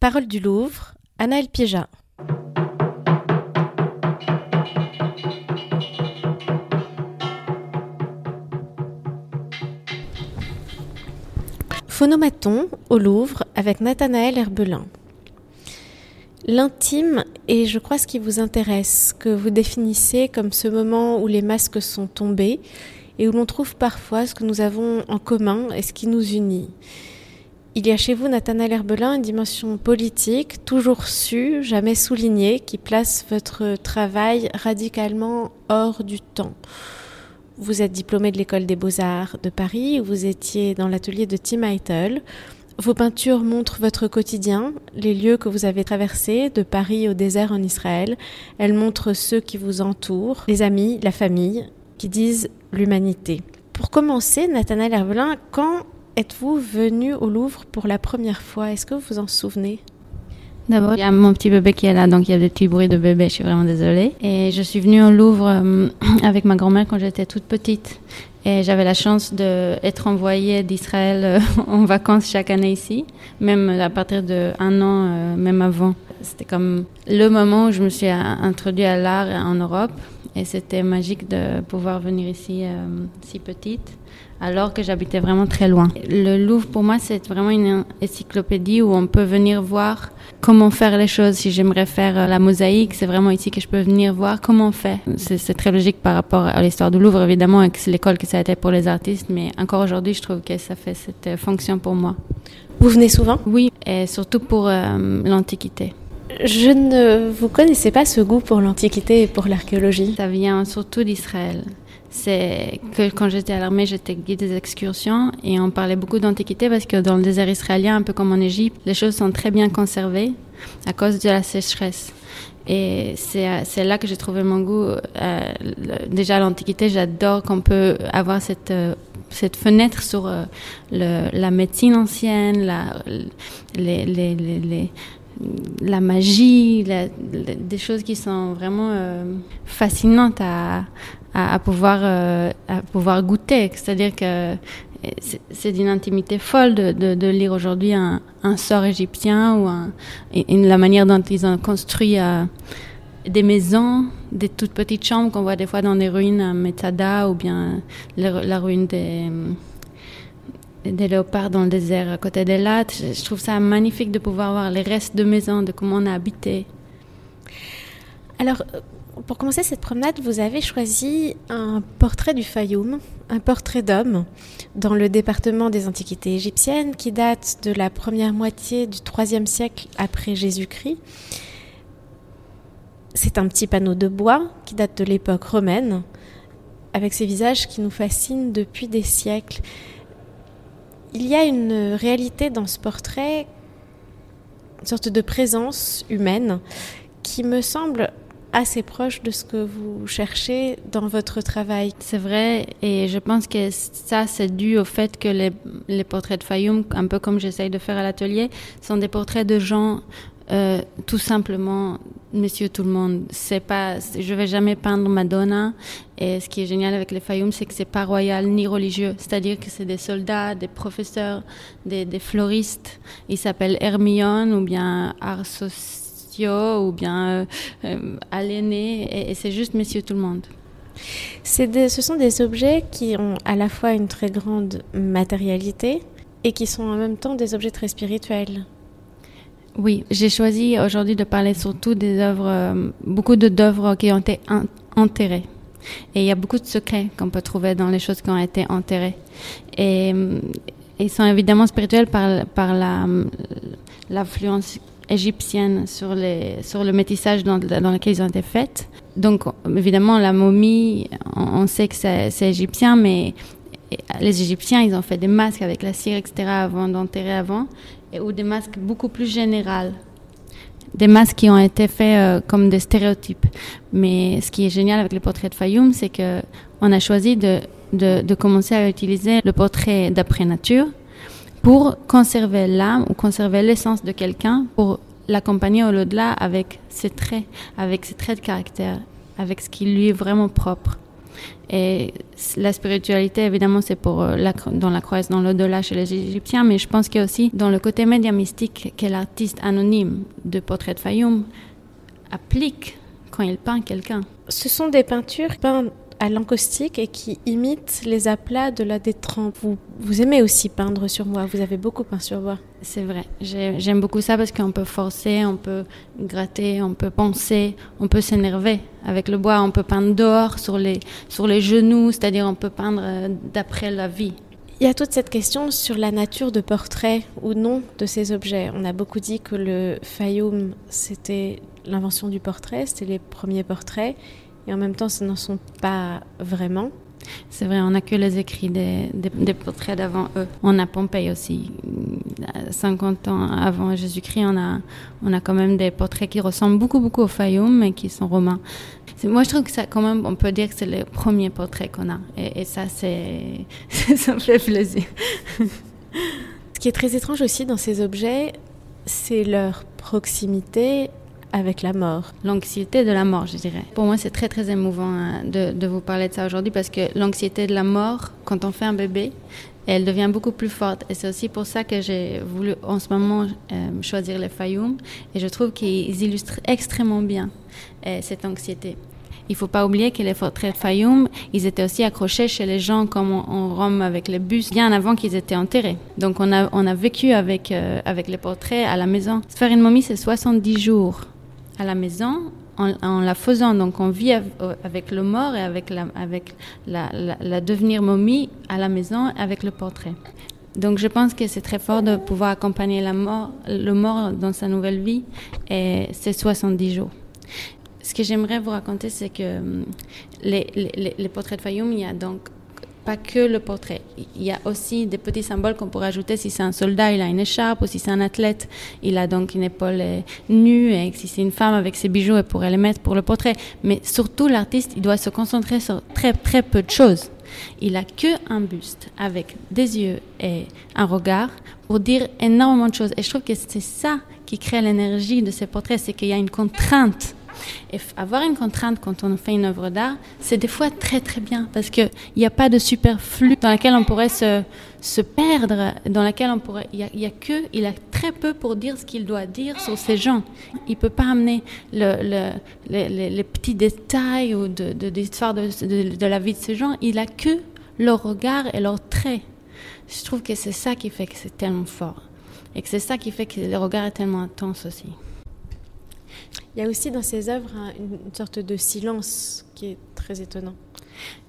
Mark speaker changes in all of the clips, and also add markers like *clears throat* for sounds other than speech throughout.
Speaker 1: Parole du Louvre, Anaël Piéja. Phonomaton au Louvre avec Nathanaël Herbelin. L'intime est, je crois, ce qui vous intéresse, que vous définissez comme ce moment où les masques sont tombés et où l'on trouve parfois ce que nous avons en commun et ce qui nous unit. Il y a chez vous, Nathanaël Herbelin, une dimension politique, toujours su, jamais soulignée, qui place votre travail radicalement hors du temps. Vous êtes diplômé de l'école des beaux-arts de Paris, où vous étiez dans l'atelier de Tim Eitel. Vos peintures montrent votre quotidien, les lieux que vous avez traversés, de Paris au désert en Israël. Elles montrent ceux qui vous entourent, les amis, la famille, qui disent l'humanité. Pour commencer, Nathanaël Herbelin, quand êtes-vous venu au Louvre pour la première fois? Est-ce que vous vous en souvenez?
Speaker 2: D'abord, il y a mon petit bébé qui est là, donc il y a des petits bruits de bébé, je suis vraiment désolée. Et je suis venue au Louvre euh, *clears throat* avec ma grand-mère quand j'étais toute petite. Et j'avais la chance d'être envoyée d'Israël euh, *laughs* en vacances chaque année ici, même à partir d'un an, euh, même avant. C'était comme le moment où je me suis introduite à l'art en Europe. Et c'était magique de pouvoir venir ici si petite alors que j'habitais vraiment très loin. Le Louvre, pour moi, c'est vraiment une encyclopédie où on peut venir voir comment faire les choses. Si j'aimerais faire euh, la mosaïque, c'est vraiment ici que je peux venir voir comment on fait. C'est très logique par rapport à l'histoire du Louvre, évidemment, et que c'est l'école que ça a été pour les artistes, mais encore aujourd'hui, je trouve que ça fait cette euh, fonction pour moi.
Speaker 1: Vous venez souvent?
Speaker 2: Oui, et surtout pour euh, l'Antiquité.
Speaker 1: Je ne vous connaissais pas ce goût pour l'Antiquité et pour l'archéologie.
Speaker 2: Ça vient surtout d'Israël c'est que quand j'étais à l'armée, j'étais guide des excursions et on parlait beaucoup d'antiquité parce que dans le désert israélien, un peu comme en Égypte, les choses sont très bien conservées à cause de la sécheresse. Et c'est là que j'ai trouvé mon goût. Euh, déjà, l'Antiquité, j'adore qu'on peut avoir cette, euh, cette fenêtre sur euh, la médecine ancienne, les, les, les, la magie, des choses qui sont vraiment fascinantes à, à, pouvoir, euh, à pouvoir goûter. C'est-à-dire que c'est d'une intimité folle de, lire aujourd'hui un, sort égyptien ou la manière dont ils ont construit euh, des maisons, des toutes petites chambres qu'on voit des fois dans des ruines à Metzada ou bien la, ruine des, des léopards dans le désert à côté des lattes. Je, trouve ça magnifique de pouvoir voir les restes de maisons, de comment on a habité.
Speaker 1: Alors, pour commencer cette promenade, vous avez choisi un portrait du Fayoum, un portrait d'homme dans le département des antiquités égyptiennes qui date de la première moitié du IIIe siècle après Jésus-Christ. C'est un petit panneau de bois qui date de l'époque romaine, avec ces visages qui nous fascinent depuis des siècles. Il y a une réalité dans ce portrait, une sorte de présence humaine qui me semble assez proche de ce que vous cherchez dans votre travail.
Speaker 2: C'est vrai, et je pense que ça, c'est dû au fait que les, portraits de Fayoum, un peu comme j'essaye de faire à l'atelier, sont des portraits de gens euh, tout simplement, Monsieur tout le monde, c'est pas, je vais jamais peindre Madonna. Et ce qui est génial avec les Fayoum, c'est que c'est pas royal ni religieux. C'est-à-dire que c'est des soldats, des professeurs, des, des floristes. Ils s'appellent Hermione ou bien Arsos ou bien euh, et, c'est juste Messieurs tout le monde.
Speaker 1: ce sont des objets qui ont à la fois une très grande matérialité et qui sont en même temps des objets très spirituels.
Speaker 2: Oui, j'ai choisi aujourd'hui de parler surtout des œuvres, euh, beaucoup d'œuvres qui ont été enterrées. Et il y a beaucoup de secrets qu'on peut trouver dans les choses qui ont été enterrées. Et euh, ils sont évidemment spirituels par, par l'influence égyptienne sur, les, sur le métissage dans, dans lequel ils ont été faits. Donc, évidemment, la momie, on, sait que c'est égyptien, mais les Égyptiens, ils ont fait des masques avec la cire, etc., avant d'enterrer avant, ou des masques beaucoup plus généraux. Des masques qui ont été faits euh, comme des stéréotypes. Mais ce qui est génial avec le portrait de Fayoum, c'est que on a choisi de, de, de commencer à utiliser le portrait d'après nature, pour conserver l'âme ou conserver l'essence de quelqu'un, pour l'accompagner au-delà avec ses traits, avec ses traits de caractère, avec ce qui lui est vraiment propre. Et la spiritualité, évidemment, c'est pour euh, la, dans la croyance dans l'au-delà chez les Égyptiens, mais je pense qu'il y a aussi dans le côté média mystique que l'artiste anonyme de portrait de Fayoum applique quand il peint quelqu'un.
Speaker 1: Ce sont des peintures peintes à l'encaustique et qui imite les aplats de la détrempe. Vous, vous aimez aussi peindre sur moi, vous avez beaucoup peint sur moi.
Speaker 2: C'est vrai, j'aime beaucoup ça parce qu'on peut forcer, on peut gratter, on peut penser, on peut s'énerver avec le bois, on peut peindre dehors sur les, sur les genoux, c'est-à-dire on peut peindre euh, d'après la vie.
Speaker 1: Il y a toute cette question sur la nature de portrait ou non de ces objets. On a beaucoup dit que le Fayoum, c'était l'invention du portrait, c'était les premiers portraits et en même temps, ce n'en sont pas vraiment.
Speaker 2: C'est vrai, on n'a que les écrits des, portraits d'avant eux. On a Pompéi aussi. 50 ans avant Jésus-Christ, on a, on a quand même des portraits qui ressemblent beaucoup, beaucoup au Fayoum, mais qui sont romains. Moi, je trouve que ça, quand même, on peut dire que c'est le premier portrait qu'on a. Et, et ça, c'est, *laughs* ça me fait plaisir.
Speaker 1: Ce qui est très étrange aussi dans ces objets, c'est leur proximité avec la mort.
Speaker 2: L'anxiété de la mort, je dirais. Pour moi, c'est très très émouvant hein, de, vous parler de ça aujourd'hui parce que l'anxiété de la mort, quand on fait un bébé, elle devient beaucoup plus forte. Et c'est aussi pour ça que j'ai voulu en ce moment euh, choisir les Fayoum. Et je trouve qu'ils illustrent extrêmement bien euh, cette anxiété. Il faut pas oublier que les portraits Fayoum, ils étaient aussi accrochés chez les gens comme en, Rome avec les bus, bien avant qu'ils étaient enterrés. Donc on a, on a vécu avec, euh, avec les portraits à la maison. Faire une momie, c'est 70 jours à la maison en, la faisant. Donc on vit avec le mort et avec la, avec la, devenir momie à la maison avec le portrait. Donc je pense que c'est très fort de pouvoir accompagner le mort dans sa nouvelle vie et c'est 70 jours. Ce que j'aimerais vous raconter, c'est que hum, les, les, les, portraits de Fayoum, il y a donc pas que le portrait. Il y a aussi des petits symboles qu'on pourrait ajouter. Si c'est un soldat, il a une écharpe, ou si c'est un athlète, il a donc une épaule euh, nue, et si c'est une femme avec ses bijoux, elle pourrait les mettre pour le portrait. Mais surtout, l'artiste, il doit se concentrer sur très, très peu de choses. Il a que un buste avec des yeux et un regard pour dire énormément de choses. Et je trouve que c'est ça qui crée l'énergie de ces portraits, c'est qu'il y a une contrainte et avoir une contrainte quand on fait une œuvre d'art, c'est des fois très très bien parce qu'il n'y a pas de superflu dans laquelle on pourrait se, perdre, dans laquelle on pourrait. Il y, a, que, il a très peu pour dire ce qu'il doit dire sur ces gens. Il peut pas amener le, les petits détails ou de, de, l'histoire de, de, de la vie de ces gens. Il a que leur regard et leurs traits. Je trouve que c'est ça qui fait que c'est tellement fort. Et que c'est ça qui fait que le regard est tellement intense aussi.
Speaker 1: Il y a aussi dans ses œuvres une sorte de silence qui est très étonnant.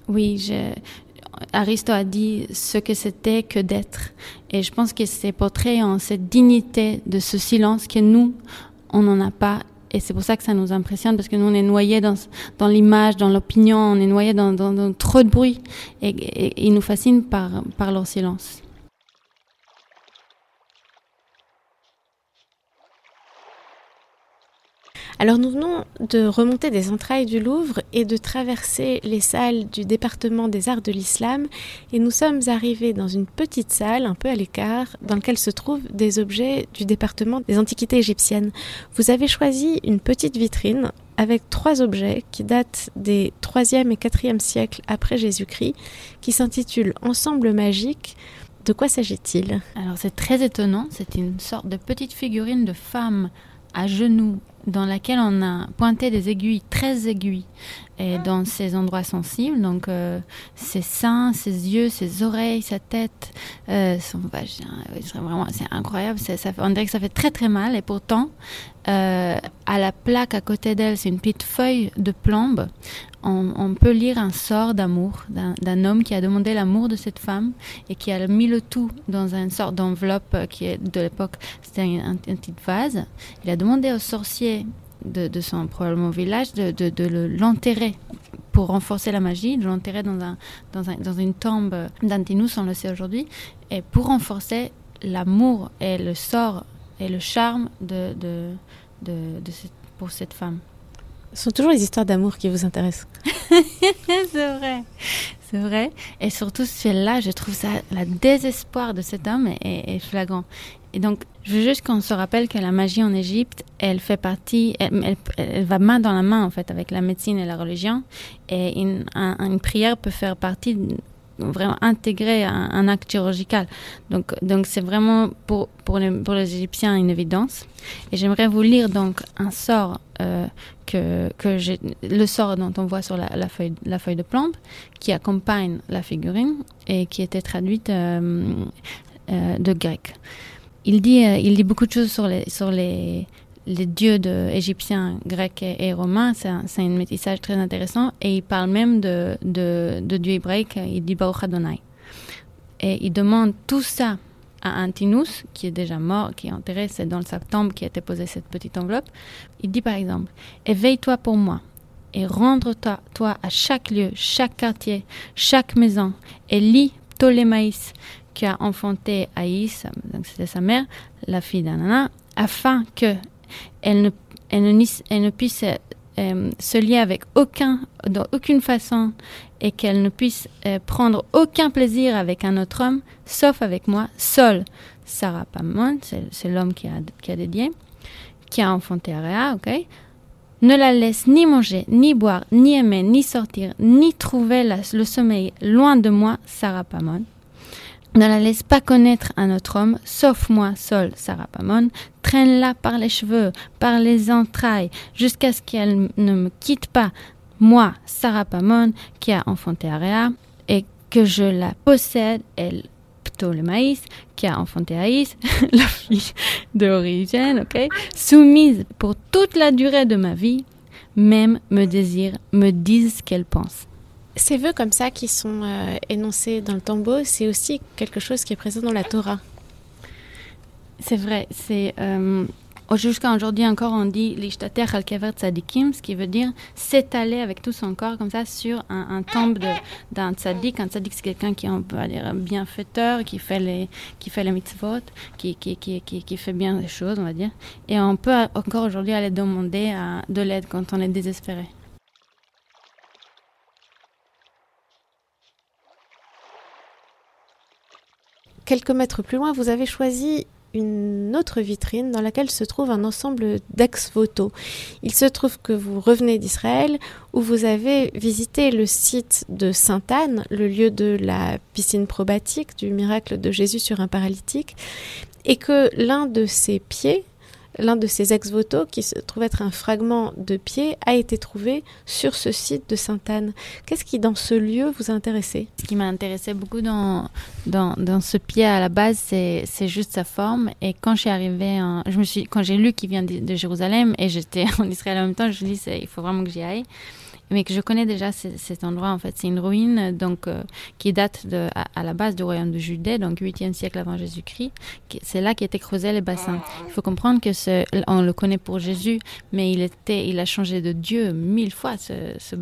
Speaker 2: Oui, je, Aristote a dit ce que c'était que d'être. Et je pense que ces portraits ont cette dignité de ce silence que nous, on n'en a pas. Et c'est pour ça que ça nous impressionne, parce que nous, on est noyés dans, l'image, dans l'opinion, on est noyés dans, trop de bruit. Et, ils nous fascinent par leur silence.
Speaker 1: Alors nous venons de remonter des entrailles du Louvre et de traverser les salles du département des arts de l'islam. Et nous sommes arrivés dans une petite salle un peu à l'écart dans laquelle se trouvent des objets du département des antiquités égyptiennes. Vous avez choisi une petite vitrine avec trois objets qui datent des 3e et 4e siècles après Jésus-Christ qui s'intitulent Ensemble magique. De quoi s'agit-il?
Speaker 2: Alors c'est très étonnant, c'est une sorte de petite figurine de femme à genoux dans laquelle on a pointé des aiguilles, très aiguilles, et dans ses endroits sensibles, donc euh, ses seins, ses yeux, ses oreilles, sa tête, euh, son vagin. C'est vraiment, c'est incroyable. Ça, on dirait que ça fait très très mal, et pourtant, euh, à la plaque à côté d'elle, c'est une petite feuille de plombe. On, peut lire un sort d'amour d'un homme qui a demandé l'amour de cette femme et qui a mis le tout dans une sorte d'enveloppe qui est de l'époque, c'était un, un, petit vase. Il a demandé au sorcier de, son probablement village de, de, l'enterrer pour renforcer la magie, de l'enterrer dans, un, dans, un, dans une tombe d'Antinous, on le sait aujourd'hui, et pour renforcer l'amour et le sort et le charme de, de, de, pour cette femme.
Speaker 1: Ce sont toujours les histoires d'amour qui vous intéressent. *laughs*
Speaker 2: c'est vrai, c'est vrai. Et surtout celle-là, je trouve ça, la désespoir de cet homme est, flagrant. Et donc, je veux juste qu'on se rappelle que la magie en Égypte, elle fait partie, elle, va main dans la main en fait avec la médecine et la religion. Et une, prière peut faire partie vraiment intégrer un, acte chirurgical. Donc, donc c'est vraiment pour, pour, les, Égyptiens une évidence. Et j'aimerais vous lire donc un sort euh, que, que le sort dont on voit sur la, feuille, la feuille de plombe, qui accompagne la figurine et qui était traduite euh, euh, de grec. Il dit, il dit beaucoup de choses sur les, sur les, les dieux de, égyptiens, grecs et, romains, c'est un, un, métissage très intéressant. Et il parle même de, de, de dieu hébraïque, il dit Baruch Adonai. Et il demande tout ça à Antinous, qui est déjà mort, qui est enterré, c'est dans sa tombe qui a été posée cette petite enveloppe. Il dit par exemple Éveille-toi pour moi et rendre-toi toi à chaque lieu, chaque quartier, chaque maison, et lis Ptolémaïs, qui a enfanté Aïs, donc c'était sa mère, la fille d'Anana, afin que elle ne, puisse euh, se lier avec aucun, dans aucune façon, et qu'elle ne puisse euh, prendre aucun plaisir avec un autre homme, sauf avec moi, seule. Sarah Pamon, c'est l'homme qui a, qui a dédié, qui a enfanté Aréa, ok? Ne la laisse ni manger, ni boire, ni aimer, ni sortir, ni trouver le sommeil loin de moi, Sarah Pamon. Ne la laisse pas connaître un autre homme, sauf moi seul, Sarah Pamon. Traîne-la par les cheveux, par les entrailles, jusqu'à ce qu'elle ne me quitte pas, moi, Sarah Pamon, qui a enfanté Aréa, et que je la possède, elle, Ptolémaïs, qui a enfanté Aïs, *laughs* la fille d'origine, ok, soumise pour toute la durée de ma vie, même me désire, me dise ce qu'elle pense.
Speaker 1: Ces vœux comme ça qui sont euh, énoncés dans le tombeau, c'est aussi quelque chose qui est présent dans la Torah.
Speaker 2: C'est vrai, c'est euh, jusqu'à aujourd'hui encore on dit l'ishtater al kever tzadikim, ce qui veut dire s'étaler avec tout son corps comme ça sur un, un tombe d'un tzadik. Un tzadik c'est quelqu'un qui est on bienfaiteur, qui fait les qui fait les mitzvot, qui fait bien les choses on va dire. Et on peut encore aujourd'hui aller demander de l'aide quand on est désespéré.
Speaker 1: Quelques mètres plus loin, vous avez choisi une autre vitrine dans laquelle se trouve un ensemble d'ex-voto. Il se trouve que vous revenez d'Israël où vous avez visité le site de Sainte-Anne, le lieu de la piscine probatique, du miracle de Jésus sur un paralytique, et que l'un de ses pieds l'un de ces ex-voto, qui se trouve être un fragment de pied, a été trouvé sur ce site de Sainte-Anne. Qu'est-ce qui, dans ce lieu, vous a intéressé?
Speaker 2: Ce qui m'a intéressé beaucoup dans, dans, ce pied à la base, c'est juste sa forme. Et quand je suis arrivée, je me suis, quand j'ai lu qu'il vient de, de, Jérusalem et j'étais *laughs* en Israël en même temps, je me suis dit, il faut vraiment que j'y aille mais que je connais déjà cet endroit. En fait, c'est une ruine donc euh, qui date de, à, la base du royaume de Judée, donc 8e siècle avant Jésus-Christ. C'est là qu'étaient creusés les bassins. Il faut comprendre que ce, on le connaît pour Jésus, mais il était, il a changé de Dieu mille fois ce,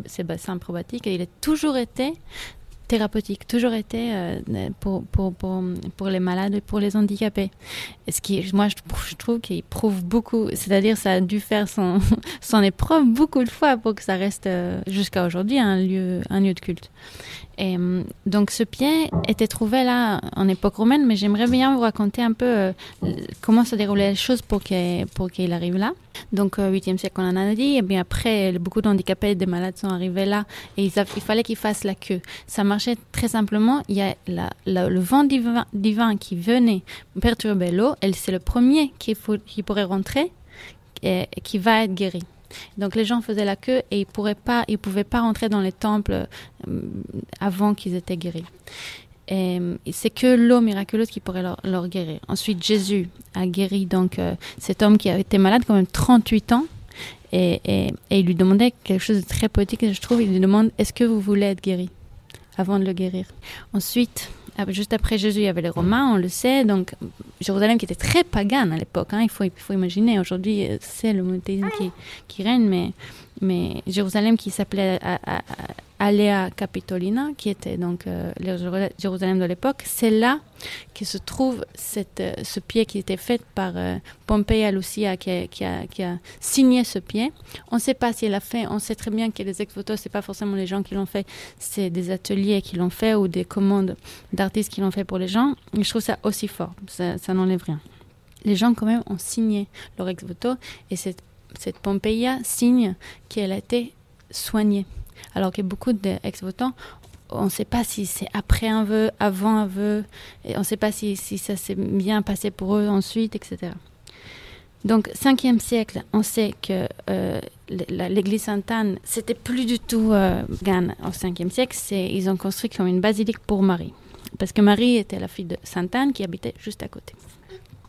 Speaker 2: ces bassins probatiques et il a toujours été thérapeutique, toujours été euh, pour, pour, pour, pour, les malades et pour les handicapés. Ce qui, moi, je, trouve qu'il prouve beaucoup, c'est-à-dire ça a dû faire son, *laughs* son épreuve beaucoup de fois pour que ça reste euh, jusqu'à aujourd'hui un lieu, un lieu de culte. Et euh, donc ce pied était trouvé là en époque romaine, mais j'aimerais bien vous raconter un peu euh, comment se déroulaient les choses pour qu'il arrive là. Donc au 8e siècle, on en a dit, et bien après, beaucoup d'handicapés et de malades sont arrivés là, et il fallait qu'ils fassent la queue. Ça marchait très simplement, il y a le vent divin, qui venait perturber l'eau, et c'est le premier qui pourrait rentrer et qui va être guéri. Donc les gens faisaient la queue et ils pourraient pouvaient pas rentrer dans les temples euh, avant qu'ils étaient guéris. Et c'est que l'eau miraculeuse qui pourrait leur, guérir. Ensuite, Jésus a guéri donc euh, cet homme qui avait été malade quand même 38 ans. Et, et, il lui demandait quelque chose de très poétique, je trouve. Il lui demande Est-ce que vous voulez être guéri Avant de le guérir? Ensuite, juste après Jésus, il y avait les Romains, on le sait. Donc, Jérusalem qui était très pagan à l'époque. Hein, il, faut, imaginer. Aujourd'hui, c'est le monothéisme qui, règne, mais Jérusalem qui s'appelait Alea Capitolina, qui était donc euh, Jérusalem de l'époque, c'est là que se trouve euh, ce pied qui était fait par euh, Pompée Lucia qui a, signé ce pied. On ne sait pas s'il l'a fait, on sait très bien que les ex-votos, ce pas forcément les gens qui l'ont fait, c'est des ateliers qui l'ont fait ou des commandes d'artistes qui l'ont fait pour les gens. je trouve ça aussi fort, ça, n'enlève rien. les gens quand même ont signé leur ex voto et cette, cette Pompeia signe qu'elle a été soignée. Alors que beaucoup d'ex-votants, on ne sait pas si c'est après un vœu, avant un vœu, et on ne sait pas si, ça s'est bien passé pour eux ensuite, etc. Donc, 5e siècle, on sait que euh, l'église Sainte-Anne, c'était plus du tout euh, au 5e siècle, ils ont construit comme une basilique pour Marie. Parce que Marie était la fille de Sainte-Anne qui habitait juste à côté.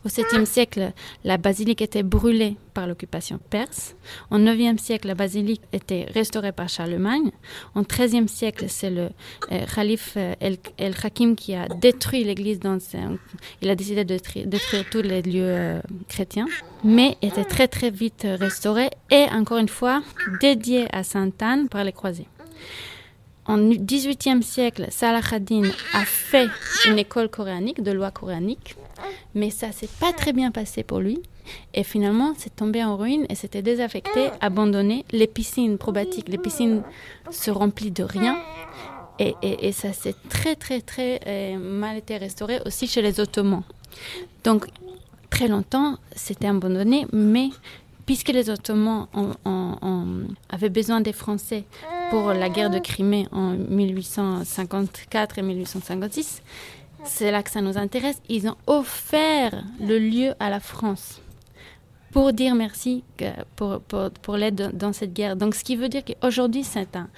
Speaker 2: Au 7e siècle, la basilique était brûlée par l'occupation perse. Au 9e siècle, la basilique était restaurée par Charlemagne. Au 13e siècle, c'est le euh, calife euh, El-Hakim qui a détruit l'église. Il a décidé de détruire, tous les lieux euh, chrétiens, mais était très très vite restaurée et encore une fois dédiée à Sainte Anne par les croisés. En 18e siècle, Salah ad-Din a fait une école coréanique, de loi coréanique mais ça s'est pas très bien passé pour lui. Et finalement, c'est tombé en ruine et c'était désaffecté, abandonné. Les piscines probatiques, les piscines se remplissent de rien. Et, et, ça s'est très, très, très euh, mal été restauré aussi chez les Ottomans. Donc, très longtemps, c'était abandonné, mais puisque les Ottomans avaient besoin des Français pour la guerre de Crimée en 1854 et 1856, c'est là que ça nous intéresse, ils ont offert le lieu à la France pour dire merci pour, pour, pour l'aide dans cette guerre. Donc ce qui veut dire qu'aujourd'hui c'est un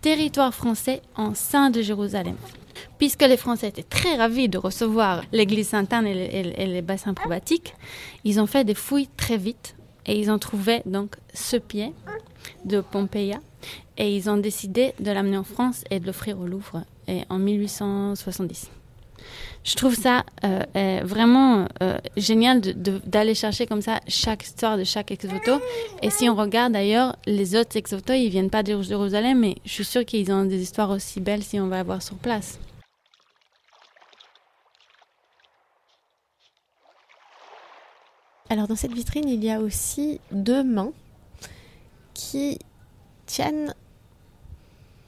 Speaker 2: territoire français en sein de Jérusalem. Puisque les Français étaient très ravis de recevoir l'église Sainte-Anne et, les bassins probatiques, ils ont fait des fouilles très vite et ils ont trouvé donc ce pied de Pompeia et ils ont décidé de l'amener en France et de l'offrir au Louvre en 1870 je trouve ça euh, vraiment euh, génial d'aller chercher comme ça chaque histoire de chaque ex-voto. Et si on regarde d'ailleurs, les autres ex-voto, ils viennent pas de Jérusalem, mais je suis sûre qu'ils ont des histoires aussi belles si on va voir sur place.
Speaker 1: Alors dans cette vitrine, il y a aussi deux mains qui tiennent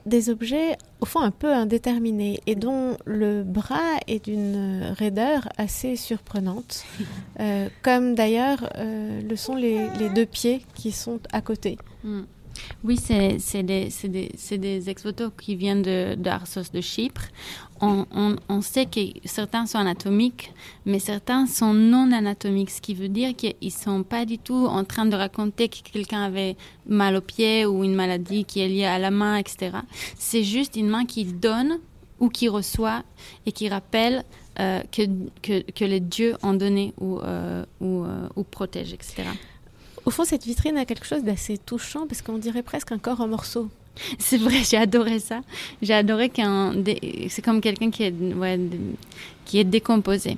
Speaker 1: des objets au fond un peu indéterminés et dont le bras est d'une raideur assez surprenante, *laughs* euh, comme d'ailleurs euh, le sont les, deux pieds qui sont à côté.
Speaker 2: Hmm. Oui, c'est des, des, des ex-voto qui viennent de, d'Arsos de Chypre. On, sait que certains sont anatomiques, mais certains sont non anatomiques, ce qui veut dire qu'ils ne sont pas du tout en train de raconter que quelqu'un avait mal au pied ou une maladie qui est liée à la main, etc. C'est juste une main qui donne ou qui reçoit et qui rappelle euh, que, les dieux ont donné ou, euh, euh, ou protègent, etc.
Speaker 1: Au fond, cette vitrine a quelque chose d'assez touchant parce qu'on dirait presque un corps en morceaux. *laughs*
Speaker 2: C'est vrai, j'ai adoré ça. J'ai adoré qu'un. C'est comme quelqu'un qui est, qui est décomposé.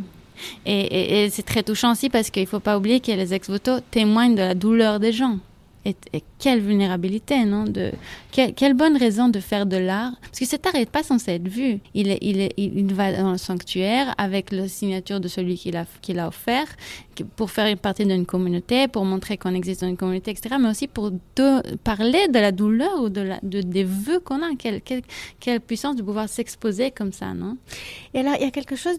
Speaker 2: Et, c'est très touchant aussi parce qu'il ne faut pas oublier que les ex-voto témoignent de la douleur des gens. Quelle vulnérabilité, non de, quelle, bonne raison de faire de l'art? Parce que cet art n'est pas censé être vu. Il, il, il, va dans le sanctuaire avec la signature de celui qui l'a, qui l'a offert pour faire partie d'une communauté, pour montrer qu'on existe dans une communauté, etc. Mais aussi pour parler de la douleur ou de, la, de des vœux qu'on a. Quelle, quelle, puissance de pouvoir s'exposer comme ça, non?
Speaker 1: Et là, il y a quelque chose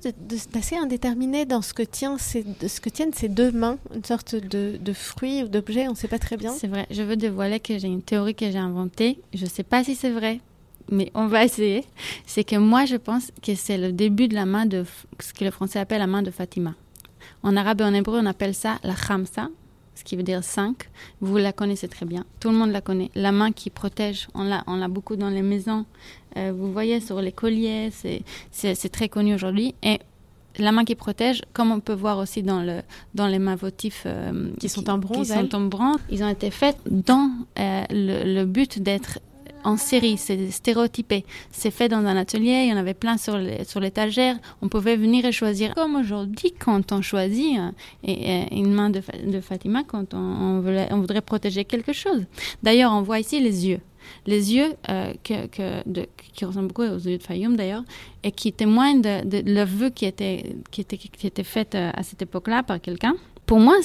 Speaker 1: d'assez indéterminé dans ce que, tient ces, ce que tiennent ces deux mains, une sorte de, de fruit ou d'objet, on ne sait pas très bien.
Speaker 2: C'est je veux dévoiler que j'ai une théorie que j'ai inventée. Je ne sais pas si c'est vrai, mais on va *laughs* essayer. C'est que moi, je pense que c'est le début de la main de ce que le français appelle la main de Fatima. En arabe et en hébreu, on appelle ça la khamsa, ce qui veut dire cinq. Vous la connaissez très bien. Tout le monde la connaît. La main qui protège, on l'a, on l'a beaucoup dans les maisons. Euh, vous voyez sur les colliers, c'est, c'est très connu aujourd'hui. La main qui protège, comme on peut voir aussi dans, le, dans les mains votifs
Speaker 1: euh, qui, sont en bronze.
Speaker 2: Qui sont en bronze. Ils ont été faits dans euh, le, but d'être en série, c'est stéréotypé. C'est fait dans un atelier, il y en avait plein sur l'étagère. on pouvait venir et choisir. Comme aujourd'hui, quand on choisit euh, et, une main de, de Fatima, quand on, on voudrait protéger quelque chose. D'ailleurs, on voit ici les yeux les yeux euh, qui ressemblent beaucoup aux yeux de Fayoum d'ailleurs, et qui témoignent de, de qui était, qui, était, qui était euh, à cette époque-là par quelqu'un. Pour moi,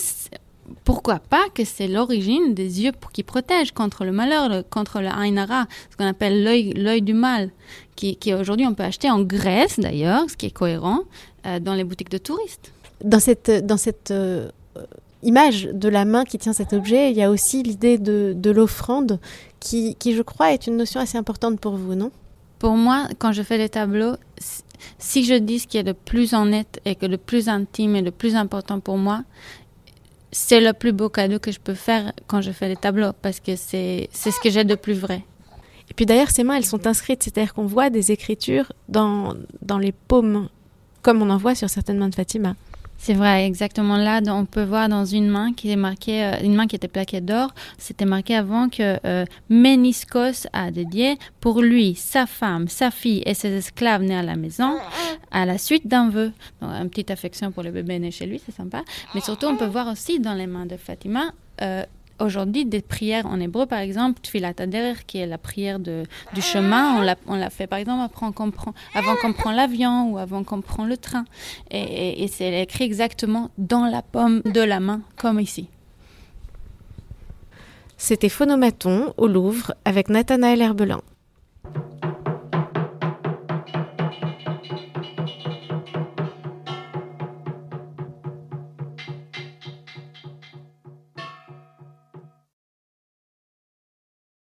Speaker 2: pourquoi pas que c'est l'origine des yeux qui protègent contre le malheur, contre le Ainara, ce qu'on appelle l'œil du mal, qui, aujourd'hui on peut acheter en Grèce d'ailleurs, ce qui est cohérent, euh, dans les boutiques de touristes.
Speaker 1: Dans cette, dans cette image de la main qui tient cet objet, il y a aussi l'idée de, de l'offrande qui, qui, je crois, est une notion assez importante pour vous, non?
Speaker 2: Pour moi, quand je fais les tableaux, si je dis ce qui est le plus honnête et que le plus intime et le plus important pour moi, c'est le plus beau cadeau que je peux faire quand je fais les tableaux parce que c'est ce que j'ai de plus vrai.
Speaker 1: Et puis d'ailleurs, ces mains, elles sont inscrites, c'est-à-dire qu'on voit des écritures dans, dans les paumes, comme on en voit sur certaines mains de Fatima.
Speaker 2: C'est vrai, exactement là, on peut voir dans une main qui marquée, euh, une main qui était plaquée d'or, c'était marqué avant que euh, Méniscos a dédié pour lui, sa femme, sa fille et ses esclaves nés à la maison à la suite d'un vœu. Donc, une petite affection pour le bébé né chez lui, c'est sympa. Mais surtout, on peut voir aussi dans les mains de Fatima euh, aujourd'hui des prières en hébreu, par exemple, Tfilat Ader, qui est la prière du chemin, on la, fait par exemple avant qu'on prend, l'avion ou avant qu'on prend le train. Et, et c'est écrit exactement dans la paume de la main, comme ici.
Speaker 1: C'était Phonomaton au Louvre avec Nathanaël Herbelin.